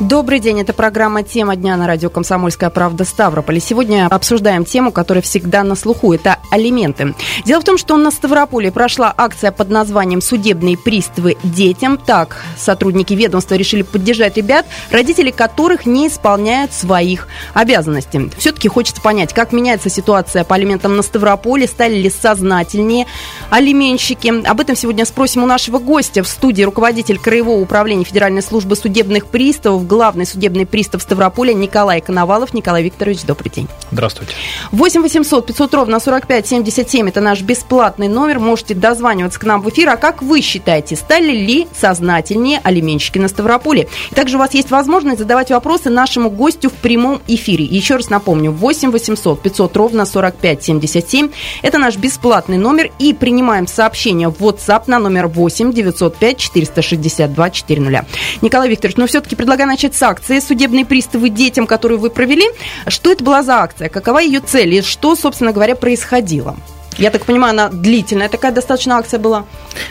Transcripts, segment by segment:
Добрый день, это программа «Тема дня» на радио «Комсомольская правда» Ставрополь. Сегодня обсуждаем тему, которая всегда на слуху, это алименты. Дело в том, что на Ставрополе прошла акция под названием «Судебные приставы детям». Так, сотрудники ведомства решили поддержать ребят, родители которых не исполняют своих обязанностей. Все-таки хочется понять, как меняется ситуация по алиментам на Ставрополе, стали ли сознательнее алименщики. Об этом сегодня спросим у нашего гостя в студии руководитель Краевого управления Федеральной службы судебных приставов главный судебный пристав Ставрополя Николай Коновалов. Николай Викторович, добрый день. Здравствуйте. 8 800 500 ровно 45 77 это наш бесплатный номер. Можете дозваниваться к нам в эфир. А как вы считаете, стали ли сознательнее алименщики на Ставрополе? И также у вас есть возможность задавать вопросы нашему гостю в прямом эфире. Еще раз напомню, 8 800 500 ровно 45 77 это наш бесплатный номер. И принимаем сообщения в WhatsApp на номер 8 905 462 400. Николай Викторович, но ну, все-таки предлагаю начать с акции «Судебные приставы детям», которую вы провели. Что это была за акция? Какова ее цель? И что, собственно говоря, происходило? Я так понимаю, она длительная такая достаточно акция была?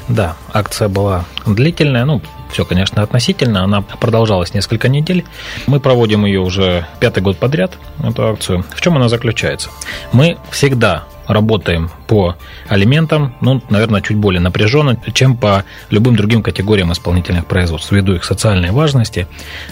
Да, акция была длительная, ну, все, конечно, относительно. Она продолжалась несколько недель. Мы проводим ее уже пятый год подряд, эту акцию. В чем она заключается? Мы всегда работаем по алиментам, ну, наверное, чуть более напряженно, чем по любым другим категориям исполнительных производств, ввиду их социальной важности.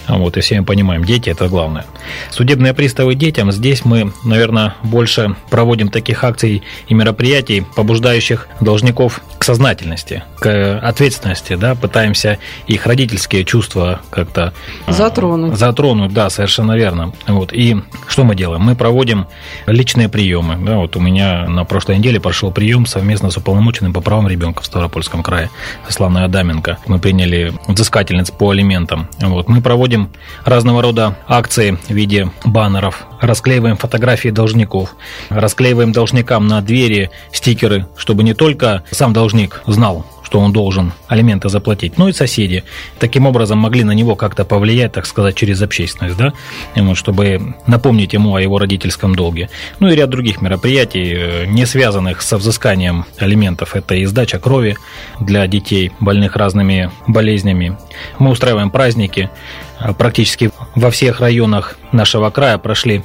Вот, и все мы понимаем, дети – это главное. Судебные приставы детям, здесь мы, наверное, больше проводим таких акций и мероприятий, побуждающих должников к сознательности, к ответственности, да, пытаемся их родительские чувства как-то а, затронуть. Затронуть, да, совершенно верно. Вот, и что мы делаем? Мы проводим личные приемы. Да, вот у меня на прошлой неделе прошел прием совместно с уполномоченным по правам ребенка в Ставропольском крае, Славной Адаменко. Мы приняли взыскательниц по алиментам. Вот. Мы проводим разного рода акции в виде баннеров, расклеиваем фотографии должников, расклеиваем должникам на двери стикеры, чтобы не только сам должник знал, что он должен алименты заплатить, но и соседи таким образом могли на него как-то повлиять, так сказать, через общественность, да, чтобы напомнить ему о его родительском долге. Ну и ряд других мероприятий, э, не связанных со взысканием алиментов. Это и сдача крови для детей, больных разными болезнями. Мы устраиваем праздники. Практически во всех районах нашего края прошли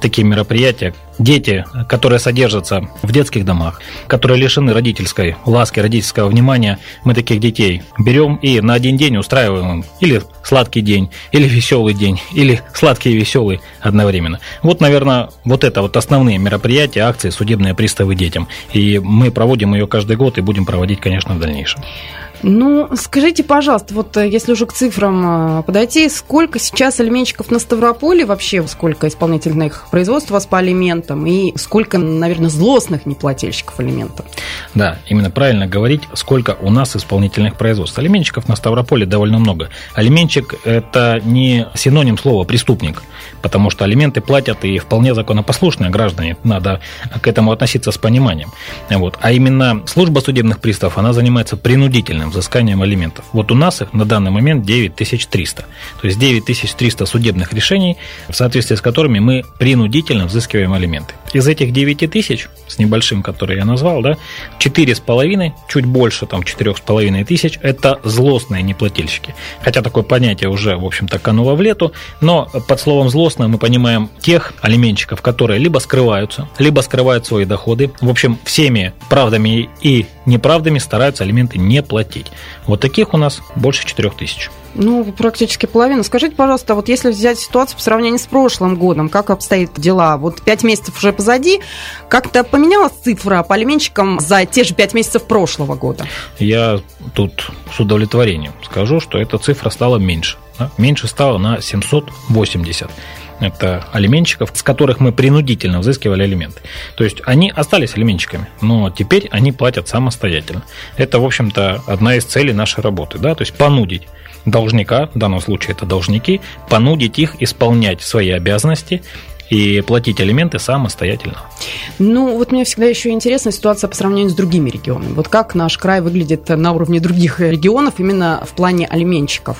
такие мероприятия. Дети, которые содержатся в детских домах, которые лишены родительской ласки, родительского внимания, мы таких детей берем и на один день устраиваем им или сладкий день, или веселый день, или сладкий и веселый одновременно. Вот, наверное, вот это вот основные мероприятия, акции, судебные приставы детям. И мы проводим ее каждый год и будем проводить, конечно, в дальнейшем. Ну, скажите, пожалуйста, вот э, если уже к цифрам э, подойти, сколько сейчас алименщиков на Ставрополе, вообще сколько исполнительных производств у вас по алиментам, и сколько, наверное, злостных неплательщиков алиментов? Да, именно правильно говорить, сколько у нас исполнительных производств. Алименщиков на Ставрополе довольно много. Алименщик – это не синоним слова «преступник», потому что алименты платят и вполне законопослушные граждане, надо к этому относиться с пониманием. Вот. А именно служба судебных приставов, она занимается принудительным взысканием алиментов. Вот у нас их на данный момент 9300. То есть 9300 судебных решений, в соответствии с которыми мы принудительно взыскиваем алименты. Из этих 9000 с небольшим, который я назвал, да, 4,5, чуть больше, там, 4,5 тысяч, это злостные неплательщики. Хотя такое понятие уже, в общем-то, кануло в лету, но под словом злостно мы понимаем тех алименщиков, которые либо скрываются, либо скрывают свои доходы. В общем, всеми правдами и неправдами стараются алименты не платить. Вот таких у нас больше 4 тысяч. Ну, практически половина. Скажите, пожалуйста, вот если взять ситуацию по сравнению с прошлым годом, как обстоят дела? Вот пять месяцев уже позади, как-то поменялась цифра по алименщикам за те же пять месяцев прошлого года? Я тут с удовлетворением скажу, что эта цифра стала меньше. Меньше стало на 780 это алименщиков, с которых мы принудительно взыскивали алименты. То есть они остались алименщиками, но теперь они платят самостоятельно. Это, в общем-то, одна из целей нашей работы, да, то есть понудить должника, в данном случае это должники, понудить их исполнять свои обязанности и платить алименты самостоятельно. Ну, вот мне всегда еще интересна ситуация по сравнению с другими регионами. Вот как наш край выглядит на уровне других регионов именно в плане алименщиков?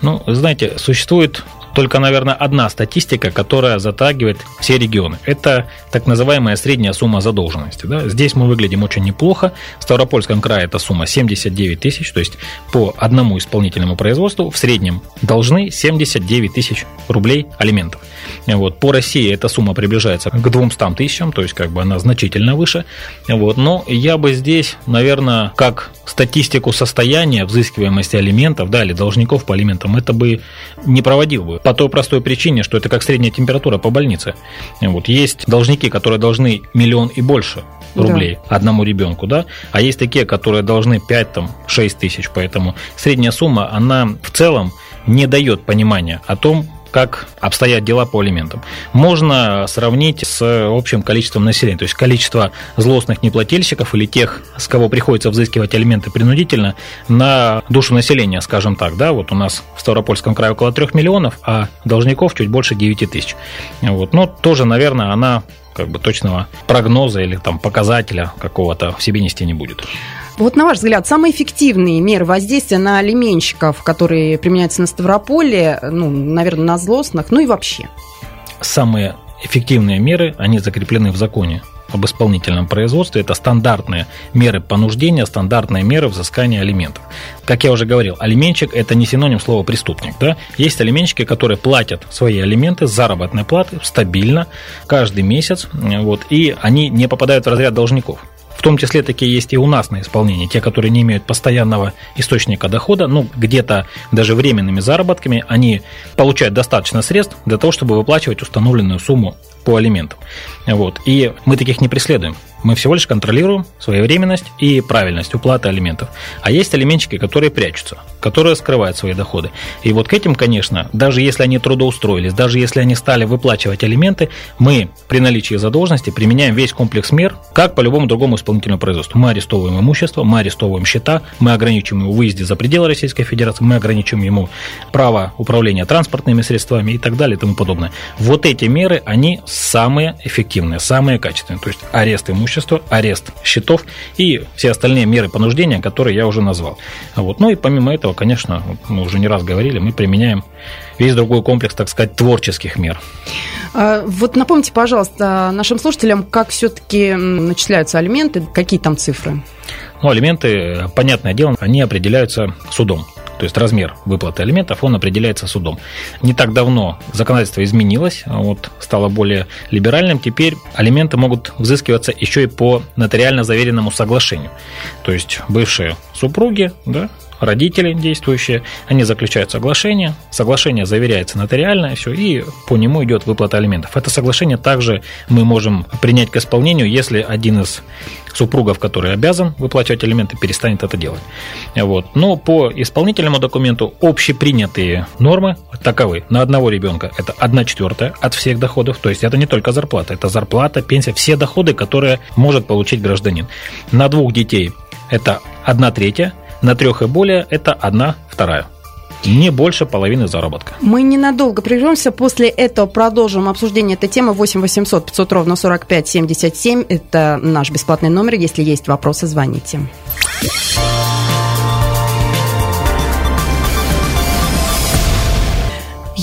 Ну, знаете, существует только, наверное, одна статистика, которая затрагивает все регионы. Это так называемая средняя сумма задолженности. Да? Здесь мы выглядим очень неплохо. В Ставропольском крае эта сумма 79 тысяч, то есть по одному исполнительному производству в среднем должны 79 тысяч рублей алиментов. Вот. По России эта сумма приближается к 200 тысячам, то есть как бы она значительно выше. Вот. Но я бы здесь, наверное, как статистику состояния взыскиваемости алиментов, да, или должников по алиментам, это бы не проводил бы. По той простой причине, что это как средняя температура по больнице. Вот. Есть должники, которые должны миллион и больше рублей да. одному ребенку, да, а есть такие, которые должны 5, там, 6 тысяч, поэтому средняя сумма, она в целом не дает понимания о том, как обстоят дела по алиментам. Можно сравнить с общим количеством населения, то есть количество злостных неплательщиков или тех, с кого приходится взыскивать алименты принудительно, на душу населения, скажем так. Да, вот у нас в Ставропольском крае около 3 миллионов, а должников чуть больше 9 тысяч. Вот. Но тоже, наверное, она как бы точного прогноза или там показателя какого-то в себе нести не будет. Вот на ваш взгляд, самые эффективные меры воздействия на алименщиков, которые применяются на Ставрополе, ну, наверное, на злостных, ну и вообще? Самые эффективные меры, они закреплены в законе об исполнительном производстве. Это стандартные меры понуждения, стандартные меры взыскания алиментов. Как я уже говорил, алименщик – это не синоним слова преступник. Да? Есть алименщики, которые платят свои алименты с заработной платы стабильно каждый месяц, вот, и они не попадают в разряд должников. В том числе такие есть и у нас на исполнении, те, которые не имеют постоянного источника дохода, ну, где-то даже временными заработками, они получают достаточно средств для того, чтобы выплачивать установленную сумму по алиментам. Вот. И мы таких не преследуем. Мы всего лишь контролируем своевременность и правильность уплаты алиментов. А есть алименщики, которые прячутся, которые скрывают свои доходы. И вот к этим, конечно, даже если они трудоустроились, даже если они стали выплачивать алименты, мы при наличии задолженности применяем весь комплекс мер, как по любому другому исполнительному производству. Мы арестовываем имущество, мы арестовываем счета, мы ограничиваем его выезде за пределы Российской Федерации, мы ограничиваем ему право управления транспортными средствами и так далее и тому подобное. Вот эти меры, они самые эффективные, самые качественные. То есть арест имущества имущества, арест счетов и все остальные меры понуждения, которые я уже назвал. Вот. Ну и помимо этого, конечно, мы уже не раз говорили, мы применяем весь другой комплекс, так сказать, творческих мер. А, вот напомните, пожалуйста, нашим слушателям, как все-таки начисляются алименты, какие там цифры? Ну, алименты, понятное дело, они определяются судом то есть размер выплаты алиментов, он определяется судом. Не так давно законодательство изменилось, вот, стало более либеральным. Теперь алименты могут взыскиваться еще и по нотариально заверенному соглашению. То есть бывшие супруги, да, родители действующие, они заключают соглашение, соглашение заверяется нотариально, все, и по нему идет выплата алиментов. Это соглашение также мы можем принять к исполнению, если один из супругов, который обязан выплачивать алименты, перестанет это делать. Вот. Но по исполнительному документу общепринятые нормы таковы. На одного ребенка это 1 четвертая от всех доходов, то есть это не только зарплата, это зарплата, пенсия, все доходы, которые может получить гражданин. На двух детей это 1 третья, на трех и более это одна вторая. Не больше половины заработка. Мы ненадолго прервемся. После этого продолжим обсуждение этой темы. 8 800 500 ровно 45 77. Это наш бесплатный номер. Если есть вопросы, звоните.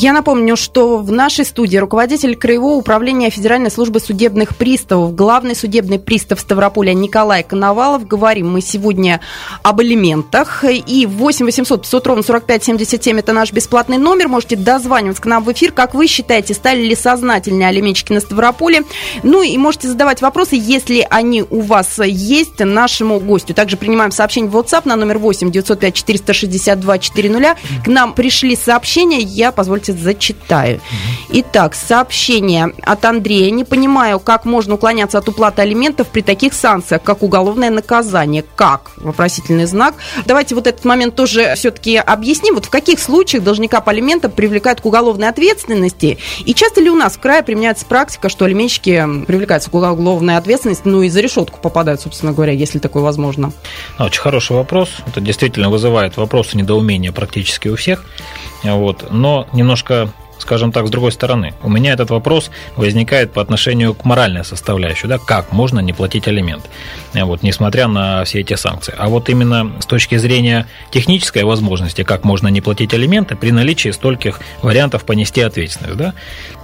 Я напомню, что в нашей студии руководитель Краевого управления Федеральной службы судебных приставов, главный судебный пристав Ставрополя Николай Коновалов. Говорим мы сегодня об элементах. И 8 800 500 ровно 45 77 это наш бесплатный номер. Можете дозваниваться к нам в эфир. Как вы считаете, стали ли сознательные алименщики на Ставрополе? Ну и можете задавать вопросы, если они у вас есть, нашему гостю. Также принимаем сообщение в WhatsApp на номер 8 905 462 400. К нам пришли сообщения. Я, позвольте давайте зачитаю. Итак, сообщение от Андрея. Не понимаю, как можно уклоняться от уплаты алиментов при таких санкциях, как уголовное наказание. Как? Вопросительный знак. Давайте вот этот момент тоже все-таки объясним. Вот в каких случаях должника по алиментам привлекают к уголовной ответственности? И часто ли у нас в крае применяется практика, что алименщики привлекаются к уголовной ответственности, ну и за решетку попадают, собственно говоря, если такое возможно? Очень хороший вопрос. Это действительно вызывает вопросы недоумения практически у всех. Вот. Но немножко скажем так, с другой стороны. У меня этот вопрос возникает по отношению к моральной составляющей, да, как можно не платить алимент, вот, несмотря на все эти санкции. А вот именно с точки зрения технической возможности, как можно не платить алименты при наличии стольких вариантов понести ответственность, да,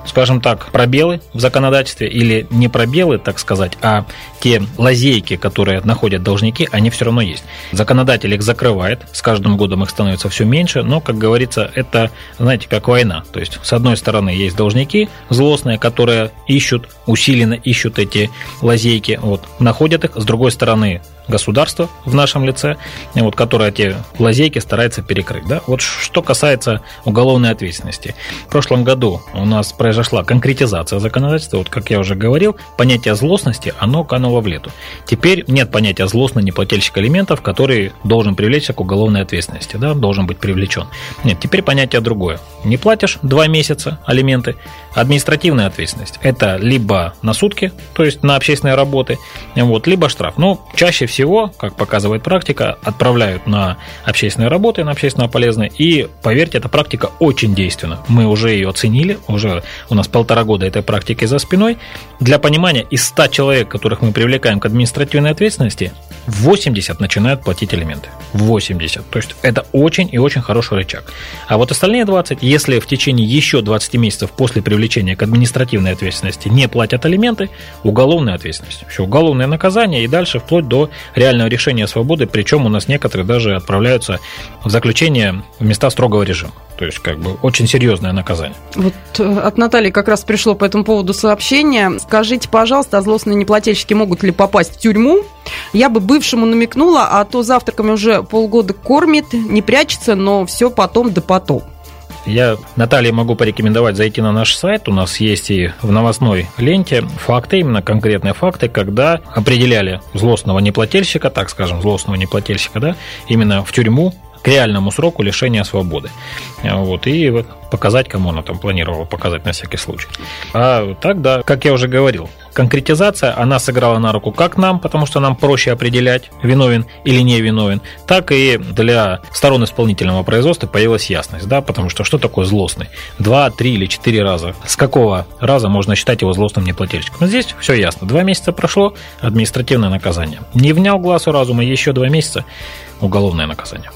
скажем так, пробелы в законодательстве или не пробелы, так сказать, а те лазейки, которые находят должники, они все равно есть. Законодатель их закрывает, с каждым годом их становится все меньше, но, как говорится, это, знаете, как война. То есть, одной стороны, есть должники злостные, которые ищут, усиленно ищут эти лазейки, вот, находят их, с другой стороны, государство в нашем лице, вот, которое эти лазейки старается перекрыть. Да? Вот что касается уголовной ответственности. В прошлом году у нас произошла конкретизация законодательства. Вот, как я уже говорил, понятие злостности, оно кануло в лету. Теперь нет понятия злостный неплательщик алиментов, который должен привлечься к уголовной ответственности, да, должен быть привлечен. Нет, теперь понятие другое. Не платишь два месяца алименты, административная ответственность. Это либо на сутки, то есть на общественные работы, вот, либо штраф. Но чаще всего, как показывает практика, отправляют на общественные работы, на общественно полезные. И, поверьте, эта практика очень действенна. Мы уже ее оценили, уже у нас полтора года этой практики за спиной. Для понимания, из 100 человек, которых мы привлекаем к административной ответственности, 80 начинают платить элементы. 80. То есть это очень и очень хороший рычаг. А вот остальные 20, если в течение еще 20 месяцев после привлечения к административной ответственности не платят алименты, уголовная ответственность. Все, уголовное наказание и дальше вплоть до реального решения свободы, причем у нас некоторые даже отправляются в заключение в места строгого режима. То есть, как бы, очень серьезное наказание. Вот э, от Натальи как раз пришло по этому поводу сообщение. Скажите, пожалуйста, а злостные неплательщики могут ли попасть в тюрьму? Я бы бывшему намекнула, а то завтраками уже полгода кормит, не прячется, но все потом да потом. Я Наталье могу порекомендовать зайти на наш сайт. У нас есть и в новостной ленте факты, именно конкретные факты, когда определяли злостного неплательщика, так скажем, злостного неплательщика, да, именно в тюрьму к реальному сроку лишения свободы. Вот, и показать, кому она там планировала показать на всякий случай. А так, да, как я уже говорил, конкретизация, она сыграла на руку как нам, потому что нам проще определять, виновен или не виновен, так и для сторон исполнительного производства появилась ясность, да, потому что что такое злостный? Два, три или четыре раза. С какого раза можно считать его злостным неплательщиком? Но здесь все ясно. Два месяца прошло, административное наказание. Не внял глазу разума, еще два месяца, уголовное наказание.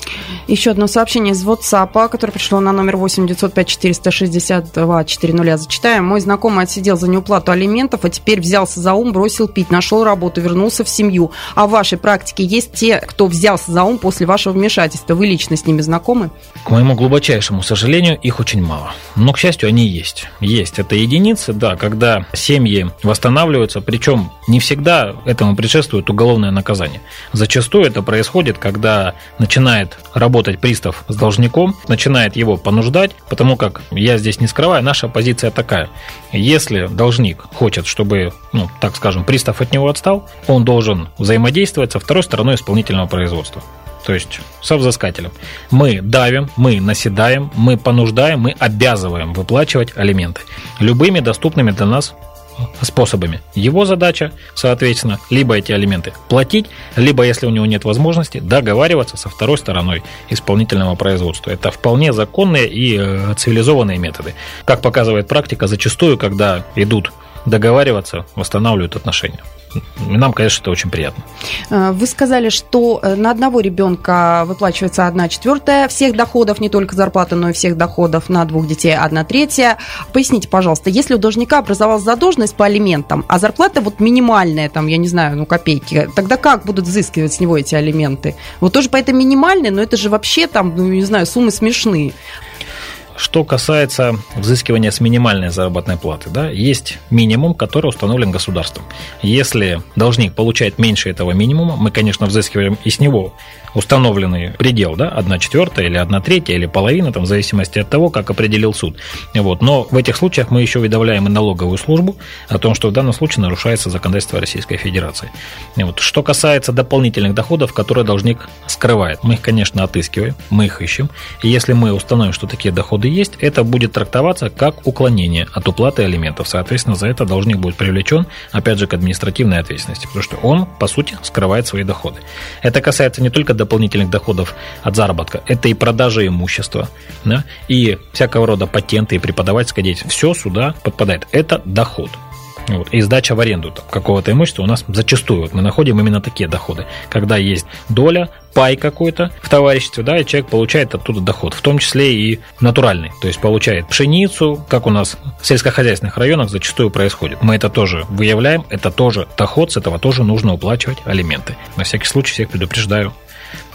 Еще одно сообщение из WhatsApp, которое пришло на номер 8 905 462 400. Зачитаем. Мой знакомый отсидел за неуплату алиментов, а теперь взялся за ум, бросил пить, нашел работу, вернулся в семью. А в вашей практике есть те, кто взялся за ум после вашего вмешательства? Вы лично с ними знакомы? К моему глубочайшему сожалению, их очень мало. Но, к счастью, они есть. Есть. Это единицы, да, когда семьи восстанавливаются, причем не всегда этому предшествует уголовное наказание. Зачастую это происходит, когда начинает работать пристав с должником, начинает его понуждать, потому как, я здесь не скрываю, наша позиция такая. Если должник хочет, чтобы, ну, так скажем, пристав от него отстал, он должен взаимодействовать со второй стороной исполнительного производства то есть со взыскателем. Мы давим, мы наседаем, мы понуждаем, мы обязываем выплачивать алименты любыми доступными для нас способами. Его задача, соответственно, либо эти алименты платить, либо, если у него нет возможности, договариваться со второй стороной исполнительного производства. Это вполне законные и э, цивилизованные методы. Как показывает практика, зачастую, когда идут договариваться, восстанавливают отношения. Нам, конечно, это очень приятно. Э, вы сказали, что э, на одного ребенка выплачивается одна четвертая всех доходов, не только зарплаты, но и всех доходов, на двух детей одна третья. Поясните, пожалуйста, если у должника образовалась задолженность по алиментам, а зарплата вот минимальная, там, я не знаю, ну, копейки, тогда как будут взыскивать с него эти алименты? Вот тоже по этой минимальной, но это же вообще там, ну, не знаю, суммы смешные. Что касается взыскивания с минимальной заработной платы, да, есть минимум, который установлен государством. Если должник получает меньше этого минимума, мы, конечно, взыскиваем и с него установленный предел, да, 1 четвертая или 1 третья или половина, там, в зависимости от того, как определил суд. Вот. Но в этих случаях мы еще уведомляем и налоговую службу о том, что в данном случае нарушается законодательство Российской Федерации. И вот. Что касается дополнительных доходов, которые должник скрывает, мы их, конечно, отыскиваем, мы их ищем. И если мы установим, что такие доходы есть, это будет трактоваться как уклонение от уплаты алиментов. Соответственно, за это должник будет привлечен, опять же, к административной ответственности, потому что он, по сути, скрывает свои доходы. Это касается не только дополнительных доходов от заработка, это и продажи имущества, да, и всякого рода патенты, и преподавательская деятельность. Все сюда подпадает. Это доход. Вот. И сдача в аренду какого-то имущества у нас зачастую вот мы находим именно такие доходы, когда есть доля, пай какой-то в товариществе, да, и человек получает оттуда доход, в том числе и натуральный, то есть получает пшеницу, как у нас в сельскохозяйственных районах зачастую происходит. Мы это тоже выявляем, это тоже доход, с этого тоже нужно уплачивать алименты. На всякий случай всех предупреждаю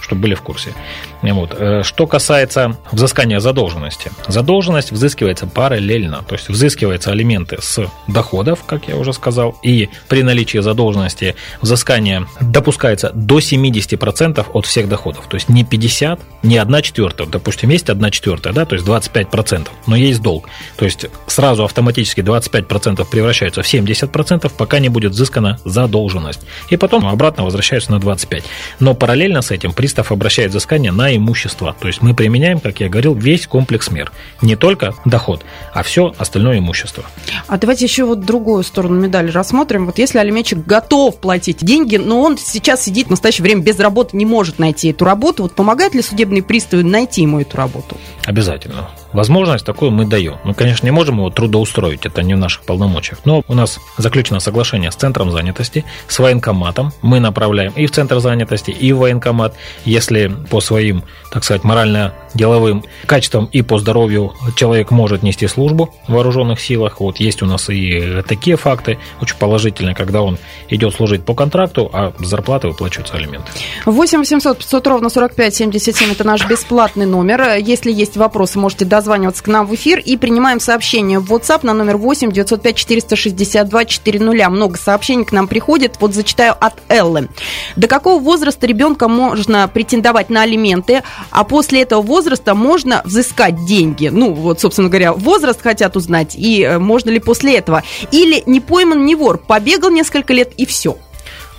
чтобы были в курсе. Вот. Э, что касается взыскания задолженности. Задолженность взыскивается параллельно, то есть взыскиваются алименты с доходов, как я уже сказал, и при наличии задолженности взыскание допускается до 70% от всех доходов, то есть не 50, не 1 четвертая, допустим, есть 1 четвертая, да, то есть 25%, но есть долг, то есть сразу автоматически 25% превращаются в 70%, пока не будет взыскана задолженность, и потом обратно возвращаются на 25%. Но параллельно с этим пристав обращает взыскание на имущество. То есть мы применяем, как я говорил, весь комплекс мер. Не только доход, а все остальное имущество. А давайте еще вот другую сторону медали рассмотрим. Вот если алименщик готов платить деньги, но он сейчас сидит в настоящее время без работы, не может найти эту работу, вот помогает ли судебные приставы найти ему эту работу? Обязательно. Возможность такую мы даем. Мы, конечно, не можем его трудоустроить, это не в наших полномочиях. Но у нас заключено соглашение с Центром занятости, с военкоматом. Мы направляем и в Центр занятости, и в военкомат, если по своим, так сказать, морально-деловым качествам и по здоровью человек может нести службу в вооруженных силах. Вот есть у нас и такие факты, очень положительные, когда он идет служить по контракту, а зарплаты выплачиваются алименты. 8 800 500 ровно 45 77 это наш бесплатный номер. Если есть вопросы, можете дозвониться дозваниваться к нам в эфир и принимаем сообщение в WhatsApp на номер 8 905 462 400. Много сообщений к нам приходит. Вот зачитаю от Эллы. До какого возраста ребенка можно претендовать на алименты, а после этого возраста можно взыскать деньги? Ну, вот, собственно говоря, возраст хотят узнать, и э, можно ли после этого? Или не пойман не вор, побегал несколько лет и все?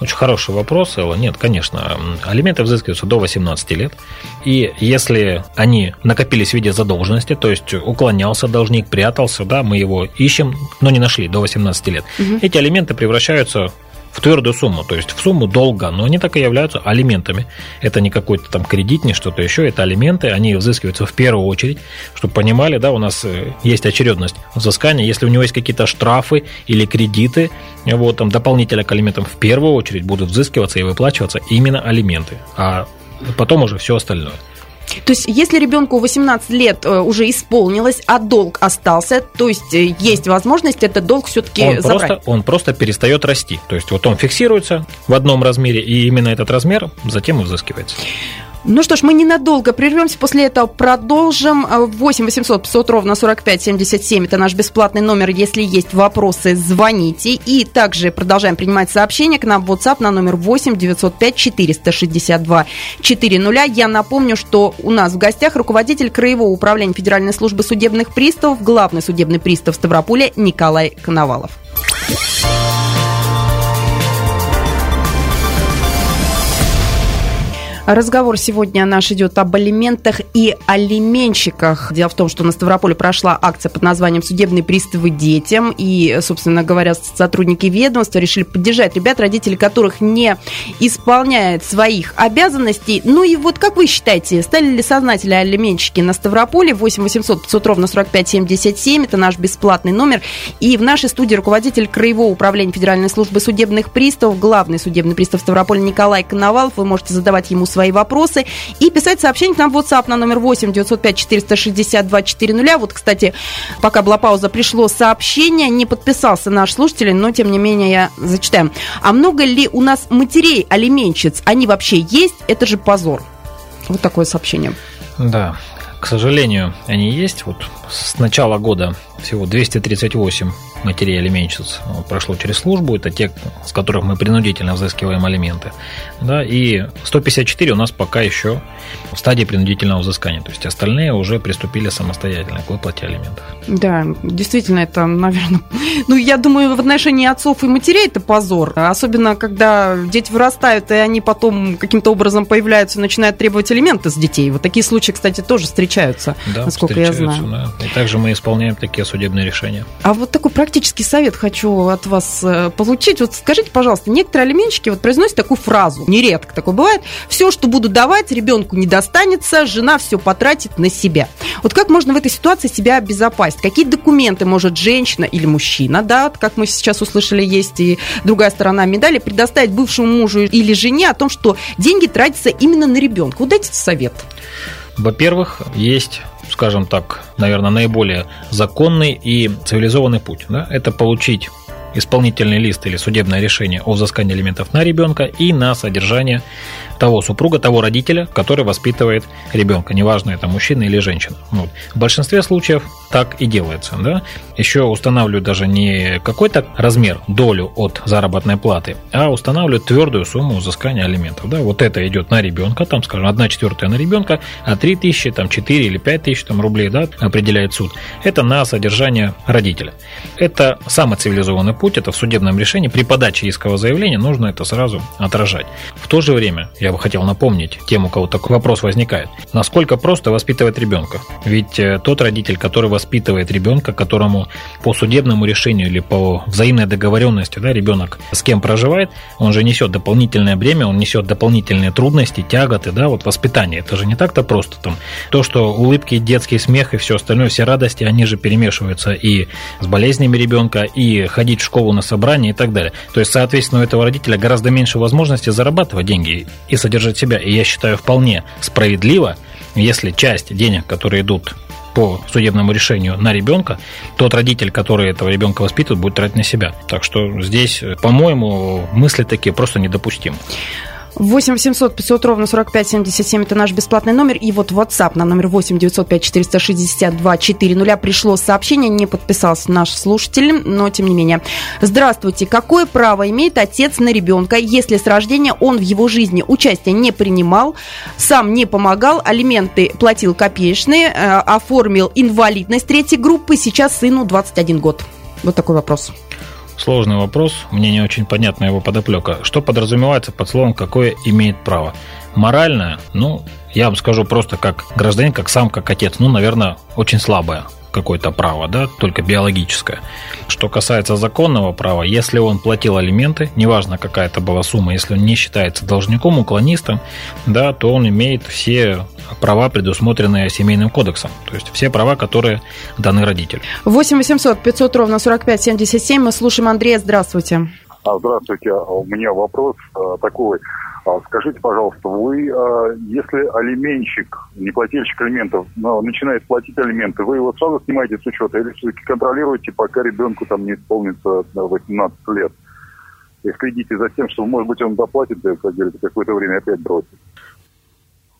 Очень хороший вопрос, Элла. Нет, конечно, алименты взыскиваются до 18 лет. И если они накопились в виде задолженности, то есть уклонялся должник, прятался, да, мы его ищем, но не нашли до 18 лет, угу. эти алименты превращаются в твердую сумму, то есть в сумму долга, но они так и являются алиментами. Это не какой-то там кредит, не что-то еще, это алименты, они взыскиваются в первую очередь, чтобы понимали, да, у нас э, есть очередность взыскания, если у него есть какие-то штрафы или кредиты, вот там дополнительно к алиментам в первую очередь будут взыскиваться и выплачиваться именно алименты, а потом уже все остальное. То есть, если ребенку 18 лет э, уже исполнилось, а долг остался, то есть э, есть возможность этот долг все-таки забрать. Просто, он просто перестает расти. То есть, вот он фиксируется в одном размере, и именно этот размер затем и взыскивается. Ну что ж, мы ненадолго прервемся, после этого продолжим. 8 800 500 ровно 45 77, это наш бесплатный номер. Если есть вопросы, звоните. И также продолжаем принимать сообщения к нам в WhatsApp на номер 8 905 462 400. Я напомню, что у нас в гостях руководитель Краевого управления Федеральной службы судебных приставов, главный судебный пристав Ставрополя Николай Коновалов. Разговор сегодня наш идет об алиментах и алименщиках. Дело в том, что на Ставрополе прошла акция под названием «Судебные приставы детям». И, собственно говоря, сотрудники ведомства решили поддержать ребят, родители которых не исполняют своих обязанностей. Ну и вот как вы считаете, стали ли сознательные алименщики на Ставрополе? 8 800 500 ровно 45 77. Это наш бесплатный номер. И в нашей студии руководитель Краевого управления Федеральной службы судебных приставов, главный судебный пристав Ставрополя Николай Коновалов. Вы можете задавать ему свои вопросы и писать сообщение к нам в WhatsApp на номер 8 905 462 400. Вот, кстати, пока была пауза, пришло сообщение, не подписался наш слушатель, но, тем не менее, я зачитаю. А много ли у нас матерей алименщиц? Они вообще есть? Это же позор. Вот такое сообщение. Да, к сожалению, они есть. Вот с начала года всего 238 матерей алименщиц прошло через службу. Это те, с которых мы принудительно взыскиваем алименты. Да, и 154 у нас пока еще в стадии принудительного взыскания. То есть остальные уже приступили самостоятельно к выплате алиментов. Да, действительно, это, наверное... Ну, я думаю, в отношении отцов и матерей это позор. Особенно, когда дети вырастают, и они потом каким-то образом появляются и начинают требовать алименты с детей. Вот такие случаи, кстати, тоже встречаются, да, насколько я знаю. Да. И также мы исполняем такие судебные решения. А вот такой практический совет хочу от вас э, получить. Вот скажите, пожалуйста, некоторые алименщики вот произносят такую фразу, нередко такое бывает, все, что буду давать, ребенку не достанется, жена все потратит на себя. Вот как можно в этой ситуации себя обезопасить? Какие документы может женщина или мужчина, да, как мы сейчас услышали, есть и другая сторона медали, предоставить бывшему мужу или жене о том, что деньги тратятся именно на ребенка? Вот дайте совет. Во-первых, есть скажем так, наверное, наиболее законный и цивилизованный путь. Да? Это получить исполнительный лист или судебное решение о взыскании элементов на ребенка и на содержание того супруга, того родителя, который воспитывает ребенка, неважно, это мужчина или женщина. Вот. В большинстве случаев так и делается. Да? Еще устанавливают даже не какой-то размер, долю от заработной платы, а устанавливают твердую сумму взыскания алиментов. Да? Вот это идет на ребенка, там, скажем, 1 четвертая на ребенка, а 3 тысячи, там, 4 или 5 тысяч там, рублей да, определяет суд. Это на содержание родителя. Это самый цивилизованный путь, это в судебном решении. При подаче искового заявления нужно это сразу отражать. В то же время, бы хотел напомнить тем, у кого такой вопрос возникает, насколько просто воспитывать ребенка. Ведь э, тот родитель, который воспитывает ребенка, которому по судебному решению или по взаимной договоренности да, ребенок с кем проживает, он же несет дополнительное бремя, он несет дополнительные трудности, тяготы, да, вот воспитание. Это же не так-то просто. Там, то, что улыбки, детский смех и все остальное, все радости, они же перемешиваются и с болезнями ребенка, и ходить в школу на собрание и так далее. То есть, соответственно, у этого родителя гораздо меньше возможности зарабатывать деньги и содержать себя. И я считаю вполне справедливо, если часть денег, которые идут по судебному решению на ребенка, тот родитель, который этого ребенка воспитывает, будет тратить на себя. Так что здесь, по-моему, мысли такие просто недопустимы. 8 800 500 ровно 45 77 это наш бесплатный номер. И вот WhatsApp на номер 8 905 462 400 пришло сообщение, не подписался наш слушатель, но тем не менее. Здравствуйте. Какое право имеет отец на ребенка, если с рождения он в его жизни участия не принимал, сам не помогал, алименты платил копеечные, э, оформил инвалидность третьей группы, сейчас сыну 21 год? Вот такой вопрос. Сложный вопрос, мне не очень понятна его подоплека. Что подразумевается под словом «какое имеет право»? Моральное, ну, я вам скажу просто как гражданин, как сам, как отец, ну, наверное, очень слабое какое-то право, да, только биологическое. Что касается законного права, если он платил алименты, неважно какая это была сумма, если он не считается должником, уклонистом, да, то он имеет все права, предусмотренные семейным кодексом. То есть все права, которые даны родителю. 8 800 500 ровно 45 77. Мы слушаем Андрея. Здравствуйте. А, здравствуйте. У меня вопрос а, такой. А, скажите, пожалуйста, вы, а, если алименщик, неплательщик алиментов, начинает платить алименты, вы его сразу снимаете с учета или все-таки контролируете, пока ребенку там не исполнится 18 лет? И следите за тем, что, может быть, он доплатит, как говорится, какое-то время опять бросит.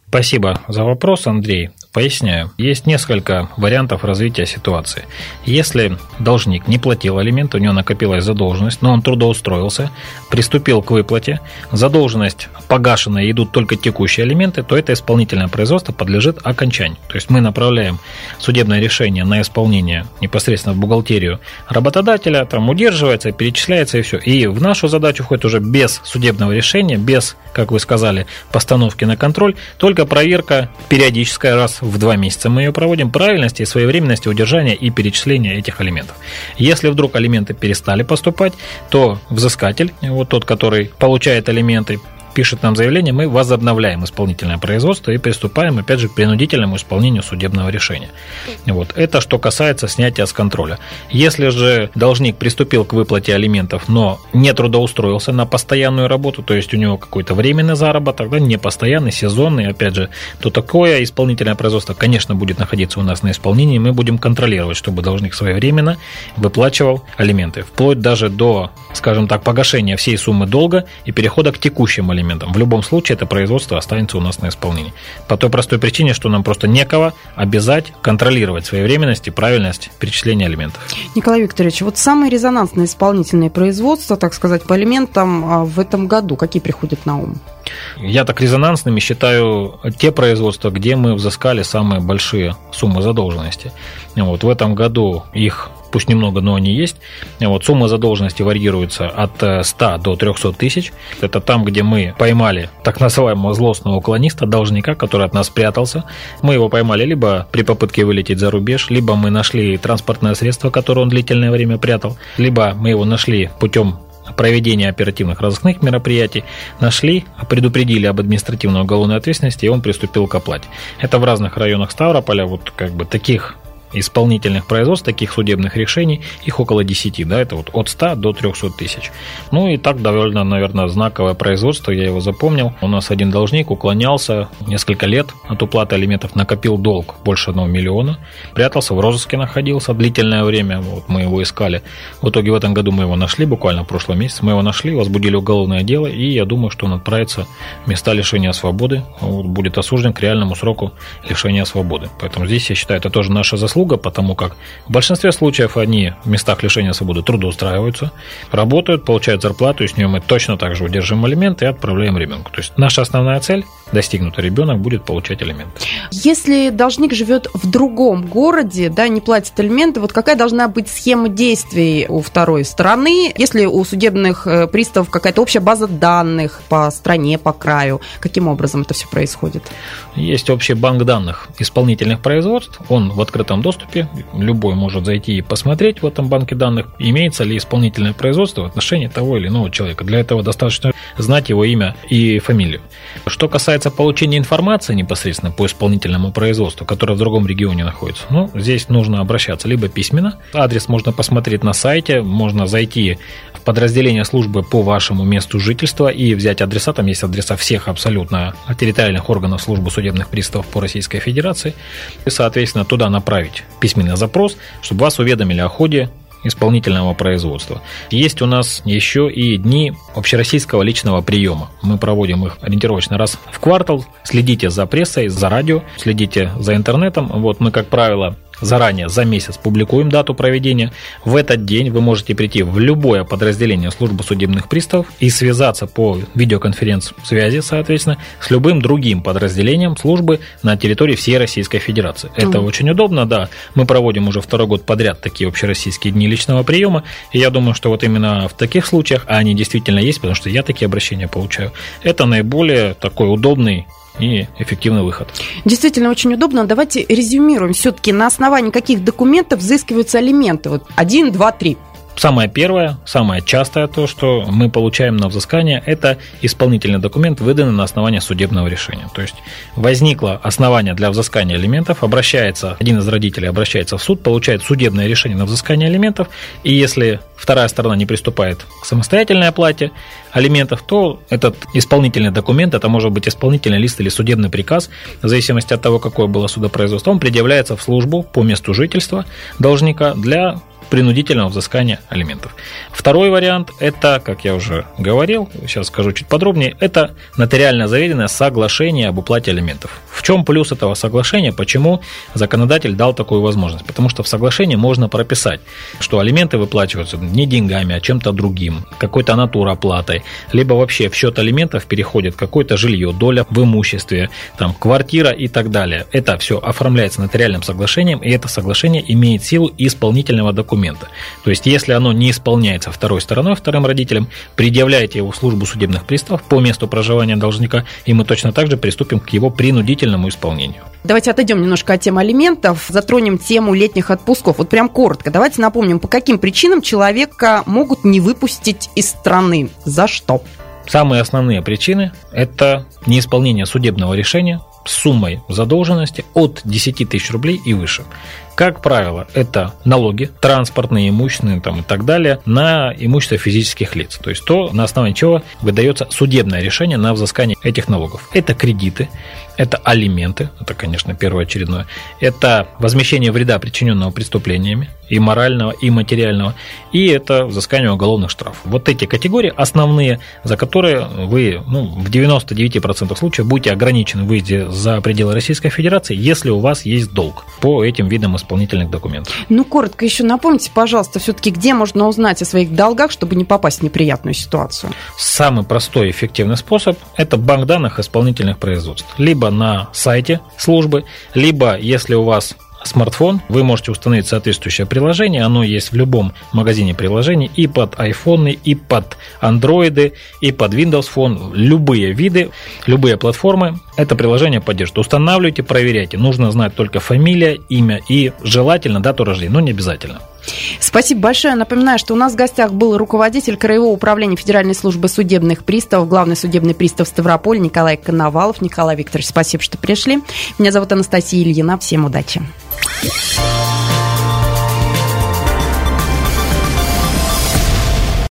Спасибо за вопрос, Андрей. Поясняю. Есть несколько вариантов развития ситуации. Если должник не платил алименты, у него накопилась задолженность, но он трудоустроился, приступил к выплате, задолженность погашена и идут только текущие алименты, то это исполнительное производство подлежит окончанию. То есть мы направляем судебное решение на исполнение непосредственно в бухгалтерию работодателя, там удерживается, перечисляется и все. И в нашу задачу входит уже без судебного решения, без, как вы сказали, постановки на контроль, только проверка периодическая раз в два месяца мы ее проводим, правильности и своевременности удержания и перечисления этих алиментов. Если вдруг алименты перестали поступать, то взыскатель, вот тот, который получает алименты, пишет нам заявление, мы возобновляем исполнительное производство и приступаем, опять же, к принудительному исполнению судебного решения. Вот. Это что касается снятия с контроля. Если же должник приступил к выплате алиментов, но не трудоустроился на постоянную работу, то есть у него какой-то временный заработок, да, не постоянный, сезонный, опять же, то такое исполнительное производство, конечно, будет находиться у нас на исполнении, мы будем контролировать, чтобы должник своевременно выплачивал алименты, вплоть даже до, скажем так, погашения всей суммы долга и перехода к текущим алиментам алиментам, в любом случае это производство останется у нас на исполнении. По той простой причине, что нам просто некого обязать контролировать своевременность и правильность перечисления алиментов. Николай Викторович, вот самые резонансные исполнительные производства, так сказать, по алиментам а, в этом году, какие приходят на ум? Я так резонансными считаю те производства, где мы взыскали самые большие суммы задолженности. Вот в этом году их пусть немного, но они есть. Вот сумма задолженности варьируется от 100 э, до 300 тысяч. Это там, где мы поймали так называемого злостного уклониста, должника, который от нас прятался. Мы его поймали либо при попытке вылететь за рубеж, либо мы нашли транспортное средство, которое он длительное время прятал, либо мы его нашли путем проведения оперативных разыскных мероприятий, нашли, предупредили об административной уголовной ответственности, и он приступил к оплате. Это в разных районах Ставрополя, вот как бы таких исполнительных производств, таких судебных решений, их около 10, да, это вот от 100 до 300 тысяч. Ну и так довольно, наверное, знаковое производство, я его запомнил. У нас один должник уклонялся несколько лет от уплаты алиментов, накопил долг больше одного миллиона, прятался, в розыске находился длительное время, вот мы его искали. В итоге в этом году мы его нашли, буквально в прошлом месяце, мы его нашли, возбудили уголовное дело, и я думаю, что он отправится в места лишения свободы, вот, будет осужден к реальному сроку лишения свободы. Поэтому здесь, я считаю, это тоже наша заслуга, заслуга, потому как в большинстве случаев они в местах лишения свободы трудоустраиваются, работают, получают зарплату, и с нее мы точно так же удерживаем алименты и отправляем ребенку. То есть наша основная цель достигнута, ребенок будет получать алименты. Если должник живет в другом городе, да, не платит алименты, вот какая должна быть схема действий у второй стороны, если у судебных э, приставов какая-то общая база данных по стране, по краю, каким образом это все происходит? Есть общий банк данных исполнительных производств, он в открытом доступе, любой может зайти и посмотреть в этом банке данных, имеется ли исполнительное производство в отношении того или иного человека. Для этого достаточно знать его имя и фамилию. Что касается получения информации непосредственно по исполнительному производству, которое в другом регионе находится, ну, здесь нужно обращаться либо письменно, адрес можно посмотреть на сайте, можно зайти в подразделение службы по вашему месту жительства и взять адреса, там есть адреса всех абсолютно территориальных органов службы судебных приставов по Российской Федерации, и, соответственно, туда направить письменный запрос, чтобы вас уведомили о ходе исполнительного производства. Есть у нас еще и дни общероссийского личного приема. Мы проводим их ориентировочно раз в квартал. Следите за прессой, за радио, следите за интернетом. Вот мы, как правило, заранее, за месяц публикуем дату проведения. В этот день вы можете прийти в любое подразделение службы судебных приставов и связаться по видеоконференц-связи, соответственно, с любым другим подразделением службы на территории всей Российской Федерации. Это mm. очень удобно, да. Мы проводим уже второй год подряд такие общероссийские дни личного приема, и я думаю, что вот именно в таких случаях, а они действительно есть, потому что я такие обращения получаю, это наиболее такой удобный и эффективный выход. Действительно очень удобно. Давайте резюмируем. Все-таки на основании каких документов взыскиваются алименты? Вот один, два, три. Самое первое, самое частое то, что мы получаем на взыскание, это исполнительный документ, выданный на основании судебного решения. То есть возникло основание для взыскания алиментов, обращается, один из родителей обращается в суд, получает судебное решение на взыскание алиментов, и если вторая сторона не приступает к самостоятельной оплате алиментов, то этот исполнительный документ, это может быть исполнительный лист или судебный приказ, в зависимости от того, какое было судопроизводство, он предъявляется в службу по месту жительства должника для принудительного взыскания алиментов. Второй вариант – это, как я уже говорил, сейчас скажу чуть подробнее, это нотариально заверенное соглашение об уплате алиментов. В чем плюс этого соглашения? Почему законодатель дал такую возможность? Потому что в соглашении можно прописать, что алименты выплачиваются не деньгами, а чем-то другим, какой-то натуроплатой, либо вообще в счет алиментов переходит какое-то жилье, доля в имуществе, там, квартира и так далее. Это все оформляется нотариальным соглашением, и это соглашение имеет силу исполнительного документа документа. То есть, если оно не исполняется второй стороной, вторым родителем, предъявляете его в службу судебных приставов по месту проживания должника, и мы точно так же приступим к его принудительному исполнению. Давайте отойдем немножко от темы алиментов, затронем тему летних отпусков. Вот прям коротко. Давайте напомним, по каким причинам человека могут не выпустить из страны. За что? Самые основные причины – это неисполнение судебного решения суммой задолженности от 10 тысяч рублей и выше. Как правило, это налоги, транспортные, имущественные там, и так далее, на имущество физических лиц. То есть то, на основании чего выдается судебное решение на взыскание этих налогов. Это кредиты, это алименты, это, конечно, первоочередное, это возмещение вреда, причиненного преступлениями, и морального, и материального, и это взыскание уголовных штрафов. Вот эти категории основные, за которые вы ну, в 99% случаев будете ограничены в за пределы Российской Федерации, если у вас есть долг по этим видам исполнительных документов. Ну, коротко еще напомните, пожалуйста, все-таки где можно узнать о своих долгах, чтобы не попасть в неприятную ситуацию? Самый простой и эффективный способ – это банк данных исполнительных производств. Либо на сайте службы, либо, если у вас смартфон, вы можете установить соответствующее приложение. Оно есть в любом магазине приложений и под iPhone, и под Android, и под Windows Phone. Любые виды, любые платформы это приложение поддержит. Устанавливайте, проверяйте. Нужно знать только фамилия, имя и желательно дату рождения, но не обязательно. Спасибо большое. Напоминаю, что у нас в гостях был руководитель Краевого управления Федеральной службы судебных приставов, главный судебный пристав Ставрополь Николай Коновалов. Николай Викторович, спасибо, что пришли. Меня зовут Анастасия Ильина. Всем удачи.